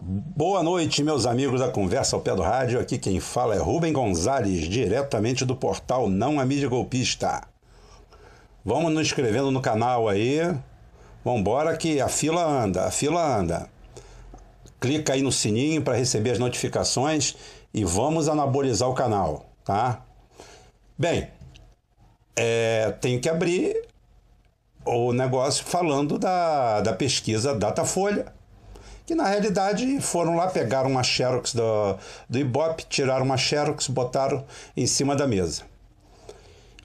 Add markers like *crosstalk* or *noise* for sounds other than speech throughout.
Boa noite, meus amigos da Conversa ao Pé do Rádio. Aqui quem fala é Rubem Gonzalez, diretamente do portal Não a Mídia Golpista. Vamos nos inscrevendo no canal aí. Vambora que a fila anda, a fila anda. Clica aí no sininho para receber as notificações e vamos anabolizar o canal, tá? Bem, é, tem que abrir o negócio falando da, da pesquisa Datafolha, que na realidade foram lá, pegaram uma Xerox do, do Ibope, tiraram uma Xerox, botaram em cima da mesa.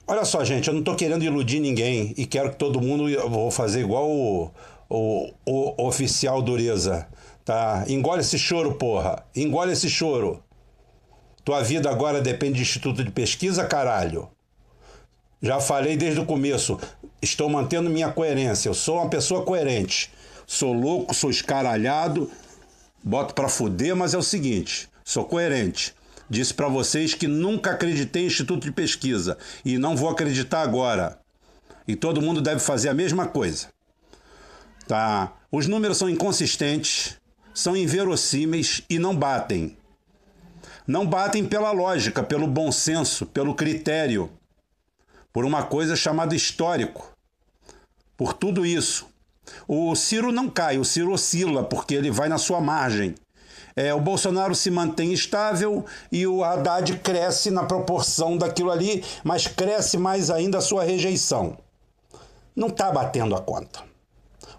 Olha só, gente, eu não estou querendo iludir ninguém e quero que todo mundo, vou fazer igual o, o, o oficial dureza, tá? Engole esse choro, porra, engole esse choro. Tua vida agora depende de instituto de pesquisa, caralho. Já falei desde o começo, estou mantendo minha coerência. Eu sou uma pessoa coerente. Sou louco, sou escaralhado, boto para fuder, mas é o seguinte, sou coerente. Disse para vocês que nunca acreditei em instituto de pesquisa e não vou acreditar agora. E todo mundo deve fazer a mesma coisa. Tá? Os números são inconsistentes, são inverossímeis e não batem. Não batem pela lógica, pelo bom senso, pelo critério por uma coisa chamada histórico. Por tudo isso. O Ciro não cai, o Ciro oscila, porque ele vai na sua margem. É, o Bolsonaro se mantém estável e o Haddad cresce na proporção daquilo ali, mas cresce mais ainda a sua rejeição. Não está batendo a conta.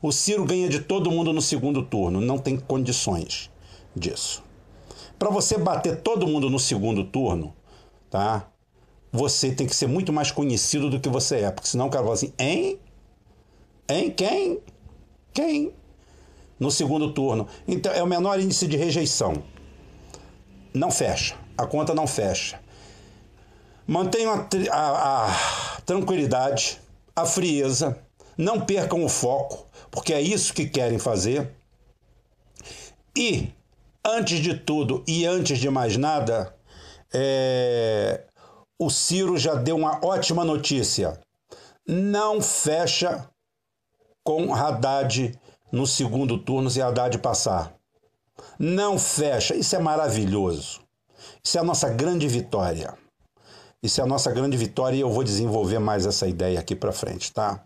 O Ciro ganha de todo mundo no segundo turno, não tem condições disso. Para você bater todo mundo no segundo turno, tá? você tem que ser muito mais conhecido do que você é. Porque senão o cara fala assim, hein? Hein? Quem? Quem? No segundo turno. Então é o menor índice de rejeição. Não fecha. A conta não fecha. Mantenham a, a, a tranquilidade, a frieza. Não percam o foco, porque é isso que querem fazer. E, antes de tudo e antes de mais nada, é, o Ciro já deu uma ótima notícia. Não fecha com Haddad no segundo turno se Haddad passar. Não fecha. Isso é maravilhoso. Isso é a nossa grande vitória. Isso é a nossa grande vitória e eu vou desenvolver mais essa ideia aqui para frente, tá?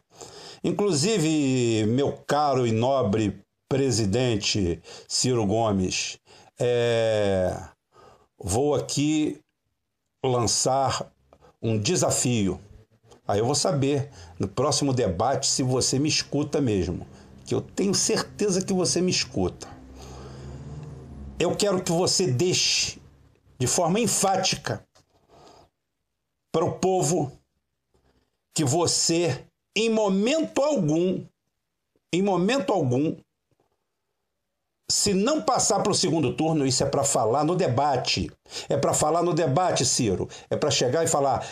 Inclusive, meu caro e nobre presidente Ciro Gomes, é... vou aqui lançar um desafio. Aí eu vou saber no próximo debate se você me escuta mesmo, que eu tenho certeza que você me escuta. Eu quero que você deixe de forma enfática para o povo que você, em momento algum, em momento algum, se não passar para o segundo turno, isso é para falar no debate. É para falar no debate, Ciro. É para chegar e falar: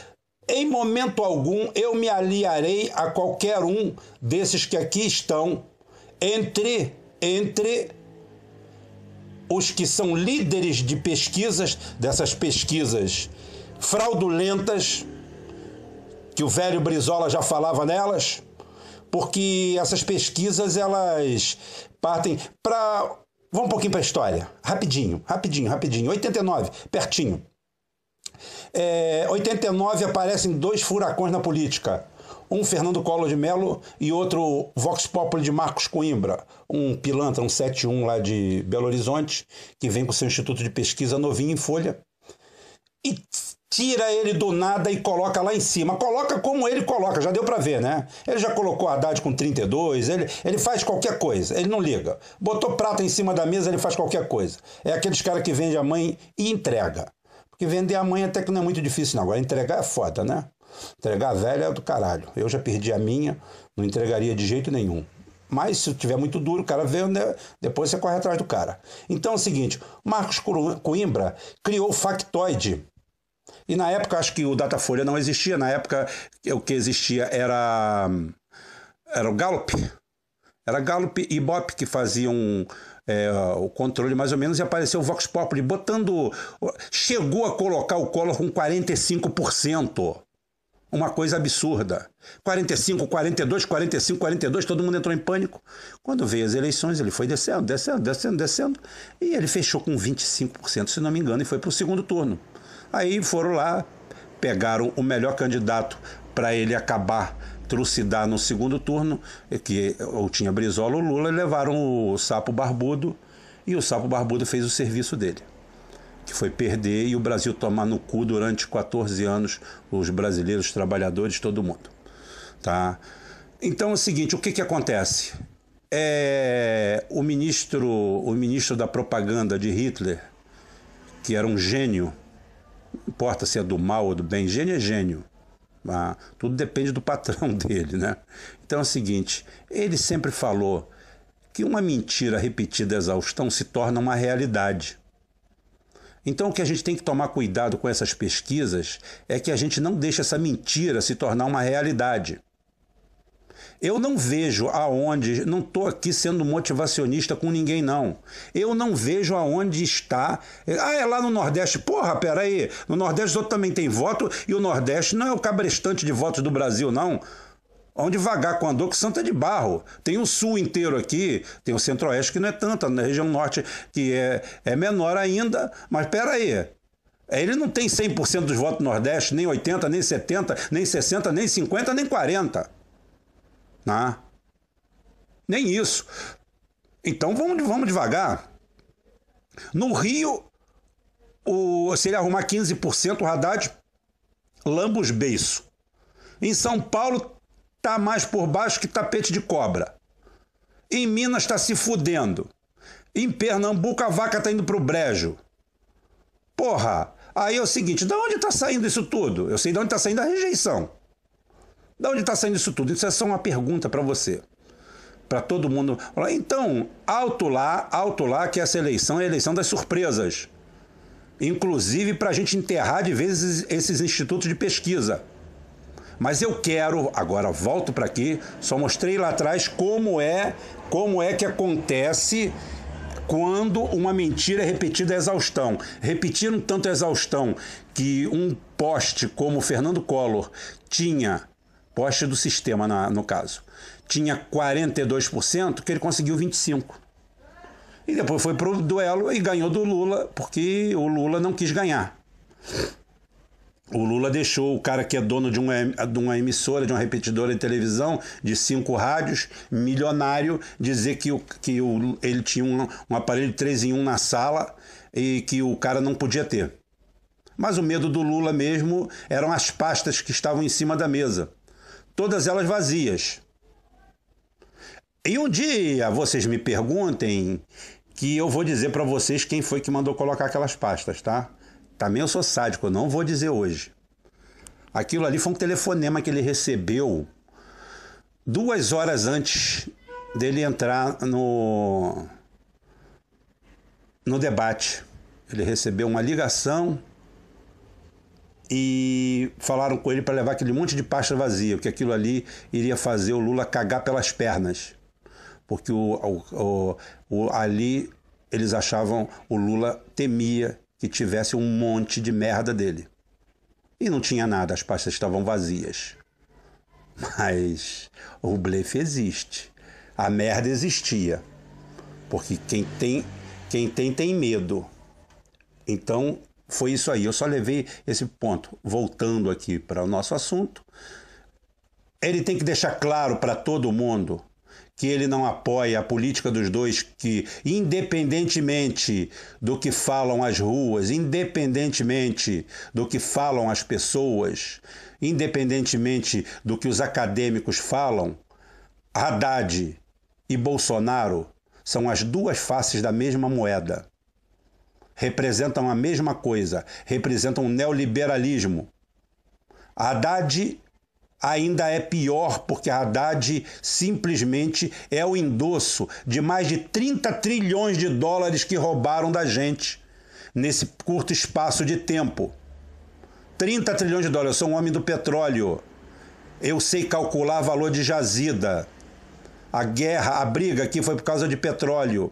em momento algum eu me aliarei a qualquer um desses que aqui estão, entre, entre os que são líderes de pesquisas, dessas pesquisas fraudulentas, que o velho Brizola já falava nelas, porque essas pesquisas elas partem para Vamos um pouquinho para a história. Rapidinho, rapidinho, rapidinho. 89, pertinho. É, 89 aparecem dois furacões na política. Um Fernando Collor de Mello e outro Vox Populi de Marcos Coimbra, um pilantra, um 71 lá de Belo Horizonte, que vem com seu instituto de pesquisa novinho em folha. E tira ele do nada e coloca lá em cima. Coloca como ele coloca, já deu para ver, né? Ele já colocou Haddad com 32, ele, ele faz qualquer coisa, ele não liga. Botou prata em cima da mesa, ele faz qualquer coisa. É aqueles caras que vende a mãe e entrega. Porque vender a mãe até que não é muito difícil, não. Agora entregar é foda, né? Entregar a velha é do caralho. Eu já perdi a minha, não entregaria de jeito nenhum. Mas se tiver muito duro, o cara vende, depois você corre atrás do cara. Então é o seguinte: Marcos Coimbra criou o factoide e na época, acho que o Datafolha não existia. Na época, o que existia era, era o Gallup. Era Gallup e Ibope que faziam é, o controle mais ou menos e apareceu o Vox Populi botando. Chegou a colocar o Collor com 45%. Uma coisa absurda. 45, 42, 45, 42, todo mundo entrou em pânico. Quando veio as eleições, ele foi descendo, descendo, descendo, descendo, e ele fechou com 25%, se não me engano, e foi para o segundo turno. Aí foram lá, pegaram o melhor candidato para ele acabar trucidar no segundo turno, que ou tinha Brizola ou Lula, levaram o sapo barbudo, e o sapo barbudo fez o serviço dele que foi perder e o Brasil tomar no cu durante 14 anos os brasileiros, os trabalhadores, todo mundo. Tá? Então é o seguinte, o que, que acontece? É, o ministro, o ministro da propaganda de Hitler, que era um gênio, importa se é do mal ou do bem, gênio é gênio. Ah, tudo depende do patrão *laughs* dele, né? Então é o seguinte, ele sempre falou que uma mentira repetida a exaustão se torna uma realidade. Então, o que a gente tem que tomar cuidado com essas pesquisas é que a gente não deixe essa mentira se tornar uma realidade. Eu não vejo aonde, não estou aqui sendo motivacionista com ninguém, não. Eu não vejo aonde está. Ah, é lá no Nordeste. Porra, peraí. No Nordeste outro também tem voto e o Nordeste não é o cabrestante de votos do Brasil, não. Vamos devagar com andor, que Santa é de Barro. Tem o sul inteiro aqui, tem o centro-oeste que não é tanto, na região norte que é, é menor ainda, mas espera aí. Ele não tem 100% dos votos do Nordeste, nem 80, nem 70, nem 60, nem 50, nem 40. Né? Nem isso. Então vamos, vamos devagar. No Rio, o, se ele arrumar 15%, o Haddad lamba os beiços. Em São Paulo, tá mais por baixo que tapete de cobra. Em Minas está se fudendo. Em Pernambuco a vaca tá indo pro brejo. Porra, aí é o seguinte, da onde tá saindo isso tudo? Eu sei de onde tá saindo a rejeição. Da onde tá saindo isso tudo? Isso é só uma pergunta para você. Para todo mundo. Então, alto lá, alto lá que essa eleição é a eleição das surpresas. Inclusive para a gente enterrar de vezes esses institutos de pesquisa. Mas eu quero, agora volto para aqui, só mostrei lá atrás como é, como é que acontece quando uma mentira é repetida a exaustão. Repetiram tanto a exaustão que um poste como Fernando Collor tinha, poste do sistema na, no caso, tinha 42%, que ele conseguiu 25%. E depois foi para o duelo e ganhou do Lula, porque o Lula não quis ganhar. O Lula deixou o cara que é dono de uma, de uma emissora, de uma repetidora de televisão, de cinco rádios, milionário, dizer que, o, que o, ele tinha um, um aparelho 3 em 1 na sala e que o cara não podia ter. Mas o medo do Lula mesmo eram as pastas que estavam em cima da mesa, todas elas vazias. E um dia vocês me perguntem que eu vou dizer para vocês quem foi que mandou colocar aquelas pastas, tá? Também eu sou sádico, eu não vou dizer hoje. Aquilo ali foi um telefonema que ele recebeu duas horas antes dele entrar no, no debate. Ele recebeu uma ligação e falaram com ele para levar aquele monte de pasta vazia, porque aquilo ali iria fazer o Lula cagar pelas pernas. Porque o, o, o, ali eles achavam o Lula temia que tivesse um monte de merda dele. E não tinha nada, as pastas estavam vazias. Mas o blefe existe. A merda existia. Porque quem tem, quem tem, tem medo. Então, foi isso aí. Eu só levei esse ponto. Voltando aqui para o nosso assunto. Ele tem que deixar claro para todo mundo que ele não apoia a política dos dois, que, independentemente do que falam as ruas, independentemente do que falam as pessoas, independentemente do que os acadêmicos falam, Haddad e Bolsonaro são as duas faces da mesma moeda. Representam a mesma coisa, representam o neoliberalismo. Haddad ainda é pior porque Haddad simplesmente é o endosso de mais de 30 trilhões de dólares que roubaram da gente nesse curto espaço de tempo. 30 trilhões de dólares. Eu sou um homem do petróleo. Eu sei calcular valor de jazida. A guerra, a briga aqui foi por causa de petróleo.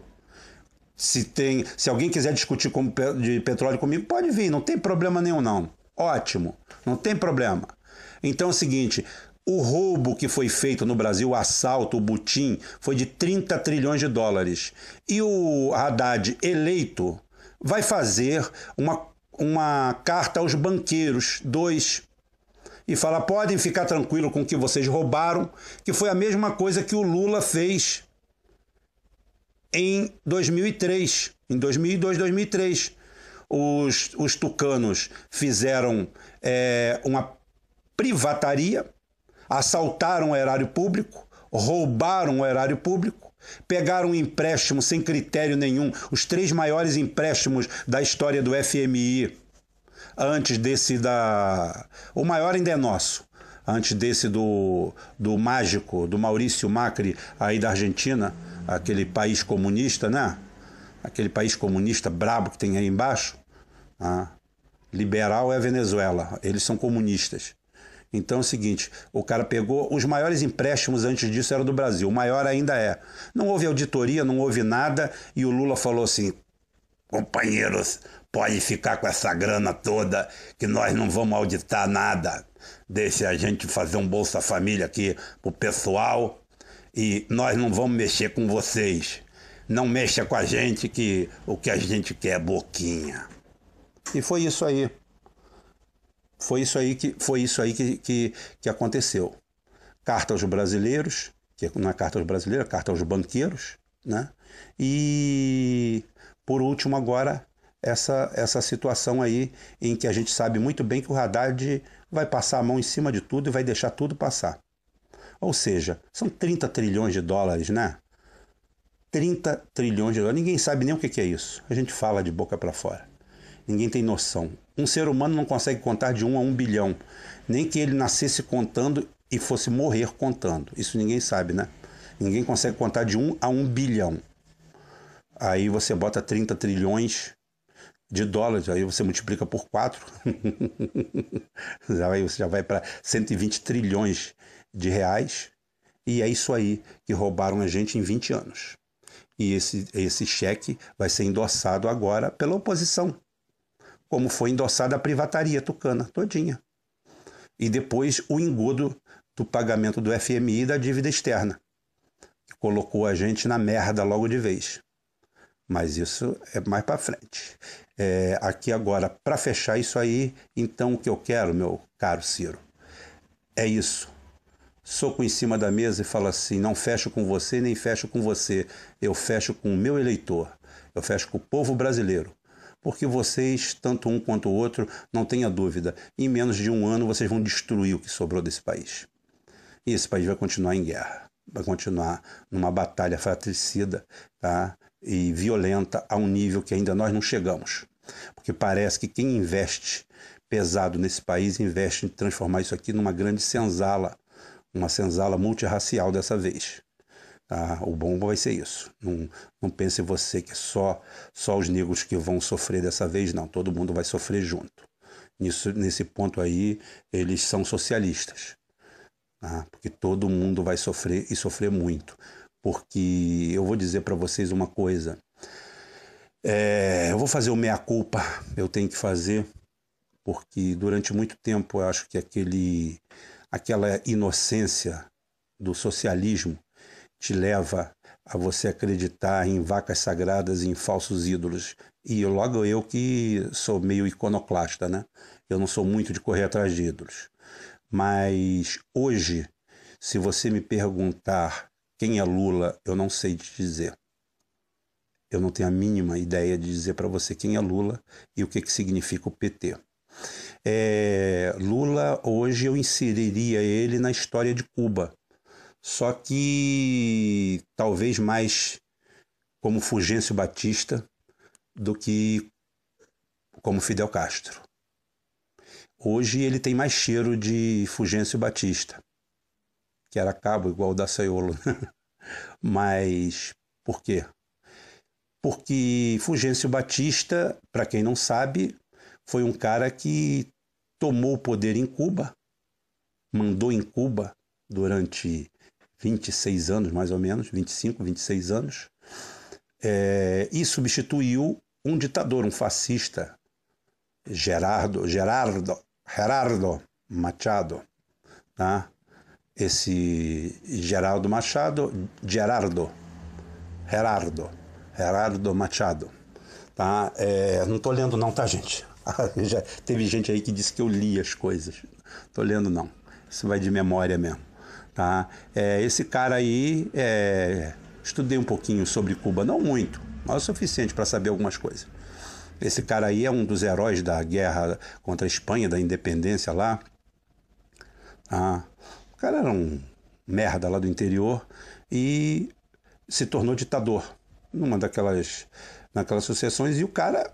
Se tem, se alguém quiser discutir com, de petróleo comigo, pode vir, não tem problema nenhum não. Ótimo, não tem problema. Então é o seguinte: o roubo que foi feito no Brasil, o assalto, o butim, foi de 30 trilhões de dólares. E o Haddad eleito vai fazer uma, uma carta aos banqueiros, dois, e fala: podem ficar tranquilo com o que vocês roubaram, que foi a mesma coisa que o Lula fez em 2003, em 2002, 2003. Os, os tucanos fizeram é, uma privataria assaltaram o erário público, roubaram o erário público, pegaram um empréstimo sem critério nenhum, os três maiores empréstimos da história do FMI, antes desse da. O maior ainda é nosso. Antes desse do, do mágico, do Maurício Macri, aí da Argentina, aquele país comunista, né? Aquele país comunista brabo que tem aí embaixo. Ah, liberal é a Venezuela, eles são comunistas. Então é o seguinte: o cara pegou. Os maiores empréstimos antes disso eram do Brasil, o maior ainda é. Não houve auditoria, não houve nada, e o Lula falou assim: companheiros, pode ficar com essa grana toda, que nós não vamos auditar nada. Deixe a gente fazer um Bolsa Família aqui pro pessoal e nós não vamos mexer com vocês. Não mexa com a gente que o que a gente quer é boquinha. E foi isso aí. Foi isso aí que, foi isso aí que, que, que aconteceu. Carta aos brasileiros, que não é carta aos brasileiros, é carta aos banqueiros, né? E por último agora essa, essa situação aí em que a gente sabe muito bem que o Haddad vai passar a mão em cima de tudo e vai deixar tudo passar. Ou seja, são 30 trilhões de dólares, né? 30 trilhões de dólares. Ninguém sabe nem o que é isso. A gente fala de boca para fora. Ninguém tem noção. Um ser humano não consegue contar de um a um bilhão. Nem que ele nascesse contando e fosse morrer contando. Isso ninguém sabe, né? Ninguém consegue contar de um a um bilhão. Aí você bota 30 trilhões de dólares, aí você multiplica por 4. *laughs* já vai, você já vai para 120 trilhões de reais. E é isso aí que roubaram a gente em 20 anos. E esse, esse cheque vai ser endossado agora pela oposição como foi endossada a privataria tucana todinha. E depois o engodo do pagamento do FMI e da dívida externa, que colocou a gente na merda logo de vez. Mas isso é mais para frente. É, aqui agora, para fechar isso aí, então o que eu quero, meu caro Ciro, é isso. Soco em cima da mesa e falo assim: não fecho com você, nem fecho com você. Eu fecho com o meu eleitor. Eu fecho com o povo brasileiro porque vocês, tanto um quanto o outro, não tenha dúvida, em menos de um ano vocês vão destruir o que sobrou desse país. E esse país vai continuar em guerra, vai continuar numa batalha fratricida tá? e violenta a um nível que ainda nós não chegamos. Porque parece que quem investe pesado nesse país investe em transformar isso aqui numa grande senzala, uma senzala multirracial dessa vez. Tá? O bom vai ser isso. Não, não pense você que só, só os negros que vão sofrer dessa vez, não. Todo mundo vai sofrer junto. Nisso, nesse ponto aí, eles são socialistas. Tá? Porque todo mundo vai sofrer e sofrer muito. Porque eu vou dizer para vocês uma coisa. É, eu vou fazer o meia-culpa, eu tenho que fazer, porque durante muito tempo eu acho que aquele, aquela inocência do socialismo te leva a você acreditar em vacas sagradas e em falsos ídolos. E logo eu que sou meio iconoclasta, né? Eu não sou muito de correr atrás de ídolos. Mas hoje, se você me perguntar quem é Lula, eu não sei te dizer. Eu não tenho a mínima ideia de dizer para você quem é Lula e o que, que significa o PT. É, Lula, hoje eu inseriria ele na história de Cuba só que talvez mais como Fulgêncio Batista do que como Fidel Castro. Hoje ele tem mais cheiro de Fulgêncio Batista, que era cabo igual o da Saiolo. *laughs* Mas por quê? Porque Fulgêncio Batista, para quem não sabe, foi um cara que tomou o poder em Cuba, mandou em Cuba durante 26 anos, mais ou menos, 25, 26 anos, é, e substituiu um ditador, um fascista, Gerardo, Gerardo, Gerardo Machado, tá? Esse Geraldo Machado, Gerardo, Gerardo, Gerardo Machado, tá? É, não tô lendo não, tá, gente? *laughs* Já teve gente aí que disse que eu li as coisas. Tô lendo não. Isso vai de memória mesmo, tá? É, esse cara aí, é, estudei um pouquinho sobre Cuba, não muito, mas o suficiente para saber algumas coisas. Esse cara aí é um dos heróis da guerra contra a Espanha, da independência lá. Ah, o cara era um merda lá do interior e se tornou ditador numa daquelas naquelas sucessões e o cara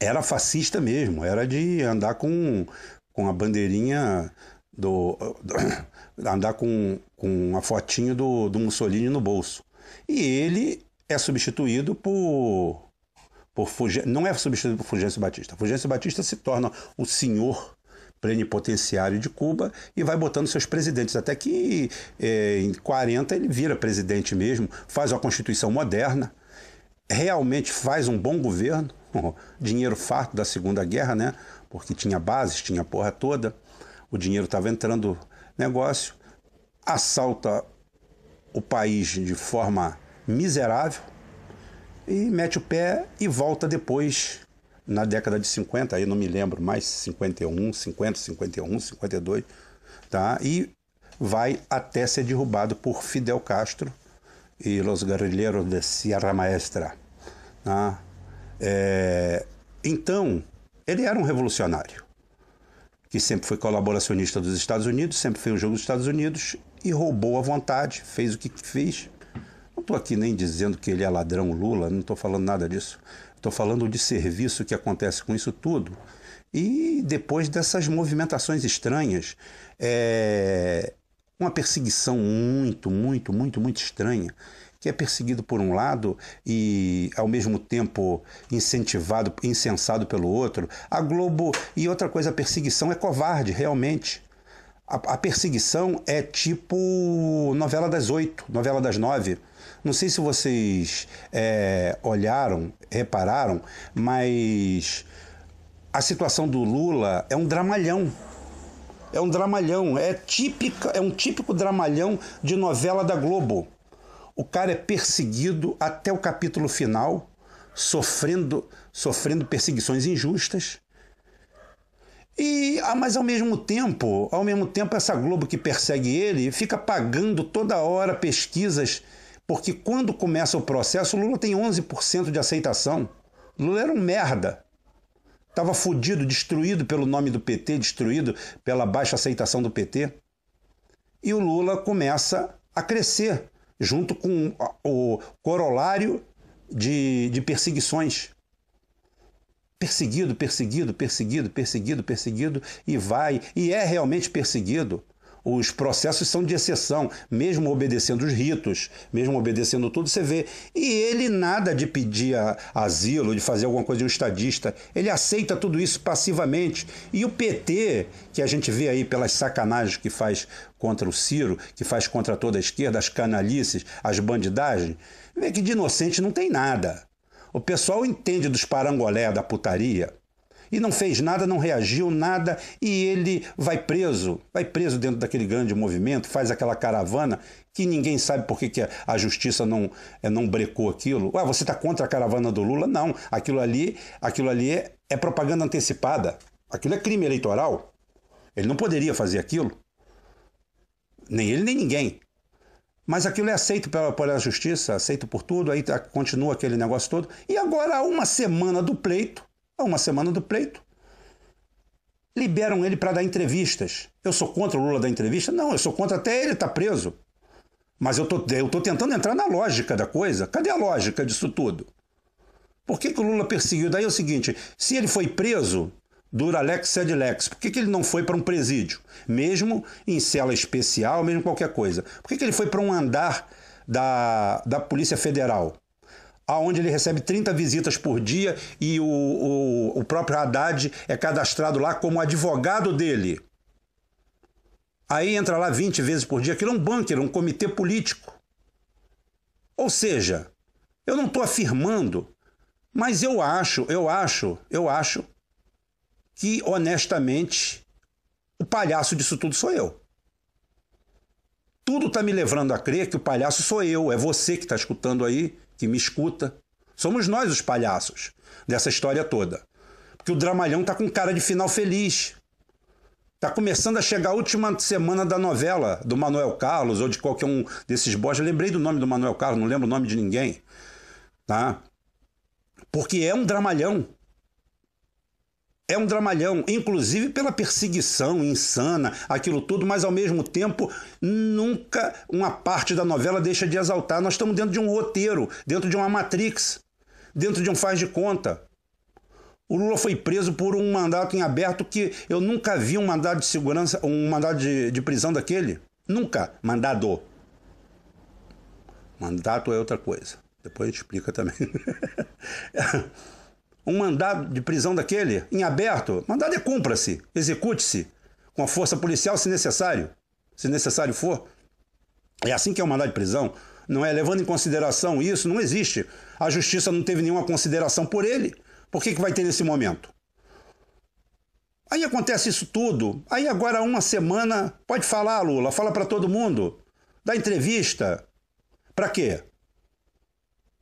era fascista mesmo, era de andar com, com a bandeirinha do, do *coughs* andar com, com a fotinho do, do Mussolini no bolso. E ele é substituído por por não é substituído por Fulgêncio Batista. Fulgêncio Batista se torna o senhor plenipotenciário de Cuba e vai botando seus presidentes, até que é, em 40 ele vira presidente mesmo, faz uma constituição moderna, realmente faz um bom governo, dinheiro farto da Segunda Guerra, né? Porque tinha bases, tinha porra toda, o dinheiro estava entrando negócio, assalta o país de forma miserável, e mete o pé e volta depois, na década de 50, aí não me lembro mais, 51, 50, 51, 52, tá? E vai até ser derrubado por Fidel Castro e os guerrilheiros de Sierra Maestra. Tá? É, então, ele era um revolucionário, que sempre foi colaboracionista dos Estados Unidos, sempre fez o jogo dos Estados Unidos e roubou à vontade, fez o que fez não estou aqui nem dizendo que ele é ladrão Lula, não estou falando nada disso. Estou falando de serviço que acontece com isso tudo. E depois dessas movimentações estranhas, é uma perseguição muito, muito, muito, muito estranha, que é perseguido por um lado e ao mesmo tempo incentivado, incensado pelo outro. A Globo e outra coisa, a perseguição é covarde, realmente. A, a perseguição é tipo novela das oito, novela das nove. Não sei se vocês é, olharam, repararam, mas a situação do Lula é um dramalhão. É um dramalhão, é típica, é um típico dramalhão de novela da Globo. O cara é perseguido até o capítulo final, sofrendo, sofrendo perseguições injustas. E, ah, mas ao mesmo tempo, ao mesmo tempo essa Globo que persegue ele fica pagando toda hora pesquisas porque quando começa o processo, o Lula tem 11% de aceitação. Lula era um merda. Estava fudido, destruído pelo nome do PT, destruído pela baixa aceitação do PT. E o Lula começa a crescer, junto com o corolário de, de perseguições. Perseguido, perseguido, perseguido, perseguido, perseguido, e vai, e é realmente perseguido. Os processos são de exceção, mesmo obedecendo os ritos, mesmo obedecendo tudo, você vê. E ele nada de pedir asilo, de fazer alguma coisa de um estadista. Ele aceita tudo isso passivamente. E o PT, que a gente vê aí pelas sacanagens que faz contra o Ciro, que faz contra toda a esquerda, as canalices, as bandidagens, vê que de inocente não tem nada. O pessoal entende dos parangolé da putaria e não fez nada, não reagiu nada e ele vai preso, vai preso dentro daquele grande movimento, faz aquela caravana que ninguém sabe por que, que a justiça não, é, não brecou aquilo. Ué, você está contra a caravana do Lula? Não, aquilo ali, aquilo ali é, é propaganda antecipada. Aquilo é crime eleitoral. Ele não poderia fazer aquilo. Nem ele, nem ninguém. Mas aquilo é aceito pela, pela justiça, aceito por tudo, aí tá, continua aquele negócio todo. E agora, há uma semana do pleito, a uma semana do pleito, liberam ele para dar entrevistas. Eu sou contra o Lula dar entrevista? Não, eu sou contra até ele estar tá preso. Mas eu tô, eu tô tentando entrar na lógica da coisa. Cadê a lógica disso tudo? Por que, que o Lula perseguiu? Daí é o seguinte: se ele foi preso, dura lex sed lex, por que, que ele não foi para um presídio? Mesmo em cela especial, mesmo qualquer coisa. Por que, que ele foi para um andar da, da Polícia Federal? Aonde ele recebe 30 visitas por dia e o, o, o próprio Haddad é cadastrado lá como advogado dele. Aí entra lá 20 vezes por dia. Aquilo é um bunker, um comitê político. Ou seja, eu não estou afirmando, mas eu acho, eu acho, eu acho que honestamente o palhaço disso tudo sou eu. Tudo está me levando a crer que o palhaço sou eu, é você que está escutando aí, que me escuta. Somos nós os palhaços dessa história toda. Porque o dramalhão tá com cara de final feliz. Tá começando a chegar a última semana da novela do Manuel Carlos ou de qualquer um desses bosta. lembrei do nome do Manuel Carlos, não lembro o nome de ninguém. Tá? Porque é um dramalhão. É um dramalhão, inclusive pela perseguição insana, aquilo tudo, mas ao mesmo tempo, nunca uma parte da novela deixa de exaltar. Nós estamos dentro de um roteiro, dentro de uma Matrix, dentro de um faz de conta. O Lula foi preso por um mandato em aberto que eu nunca vi um mandado de segurança, um mandado de, de prisão daquele. Nunca. Mandado. Mandato é outra coisa. Depois explica também. *laughs* um mandado de prisão daquele, em aberto, mandado é cumpra-se, execute-se, com a força policial se necessário, se necessário for. É assim que é o mandado de prisão. Não é levando em consideração isso, não existe. A justiça não teve nenhuma consideração por ele. Por que, que vai ter nesse momento? Aí acontece isso tudo. Aí agora uma semana, pode falar, Lula, fala para todo mundo. Dá entrevista. Para quê?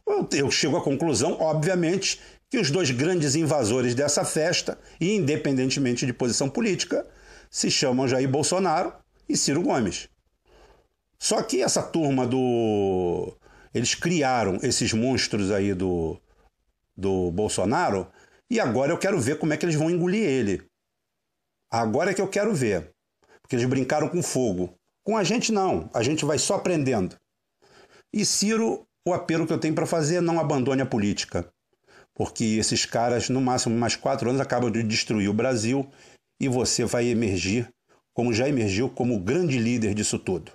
Eu, eu chego à conclusão, obviamente, que os dois grandes invasores dessa festa, independentemente de posição política, se chamam Jair Bolsonaro e Ciro Gomes. Só que essa turma do. Eles criaram esses monstros aí do, do Bolsonaro e agora eu quero ver como é que eles vão engolir ele. Agora é que eu quero ver. Porque eles brincaram com fogo. Com a gente, não. A gente vai só aprendendo. E Ciro, o apelo que eu tenho para fazer é não abandone a política. Porque esses caras, no máximo mais quatro anos, acabam de destruir o Brasil e você vai emergir, como já emergiu, como grande líder disso tudo.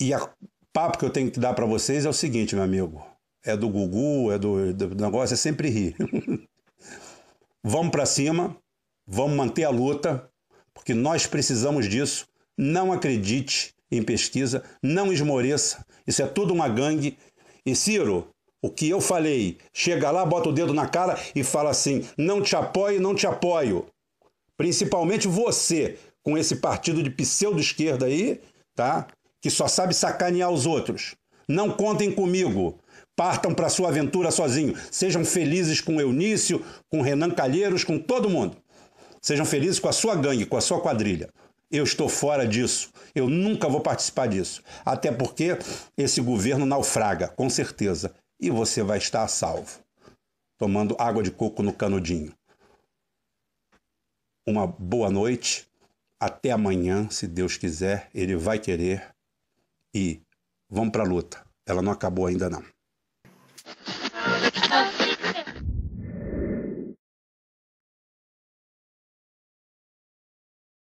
E o papo que eu tenho que dar para vocês é o seguinte, meu amigo é do Gugu, é do, do negócio, é sempre rir. *laughs* vamos para cima, vamos manter a luta, porque nós precisamos disso. Não acredite em pesquisa, não esmoreça, isso é tudo uma gangue. E Ciro, o que eu falei, chega lá, bota o dedo na cara e fala assim: não te apoio, não te apoio. Principalmente você, com esse partido de pseudo-esquerda aí, tá? Que só sabe sacanear os outros. Não contem comigo. Partam para sua aventura sozinho. Sejam felizes com Eunício, com Renan Calheiros, com todo mundo. Sejam felizes com a sua gangue, com a sua quadrilha. Eu estou fora disso. Eu nunca vou participar disso. Até porque esse governo naufraga, com certeza. E você vai estar a salvo. Tomando água de coco no canudinho. Uma boa noite. Até amanhã, se Deus quiser. Ele vai querer. E vamos para a luta. Ela não acabou ainda não.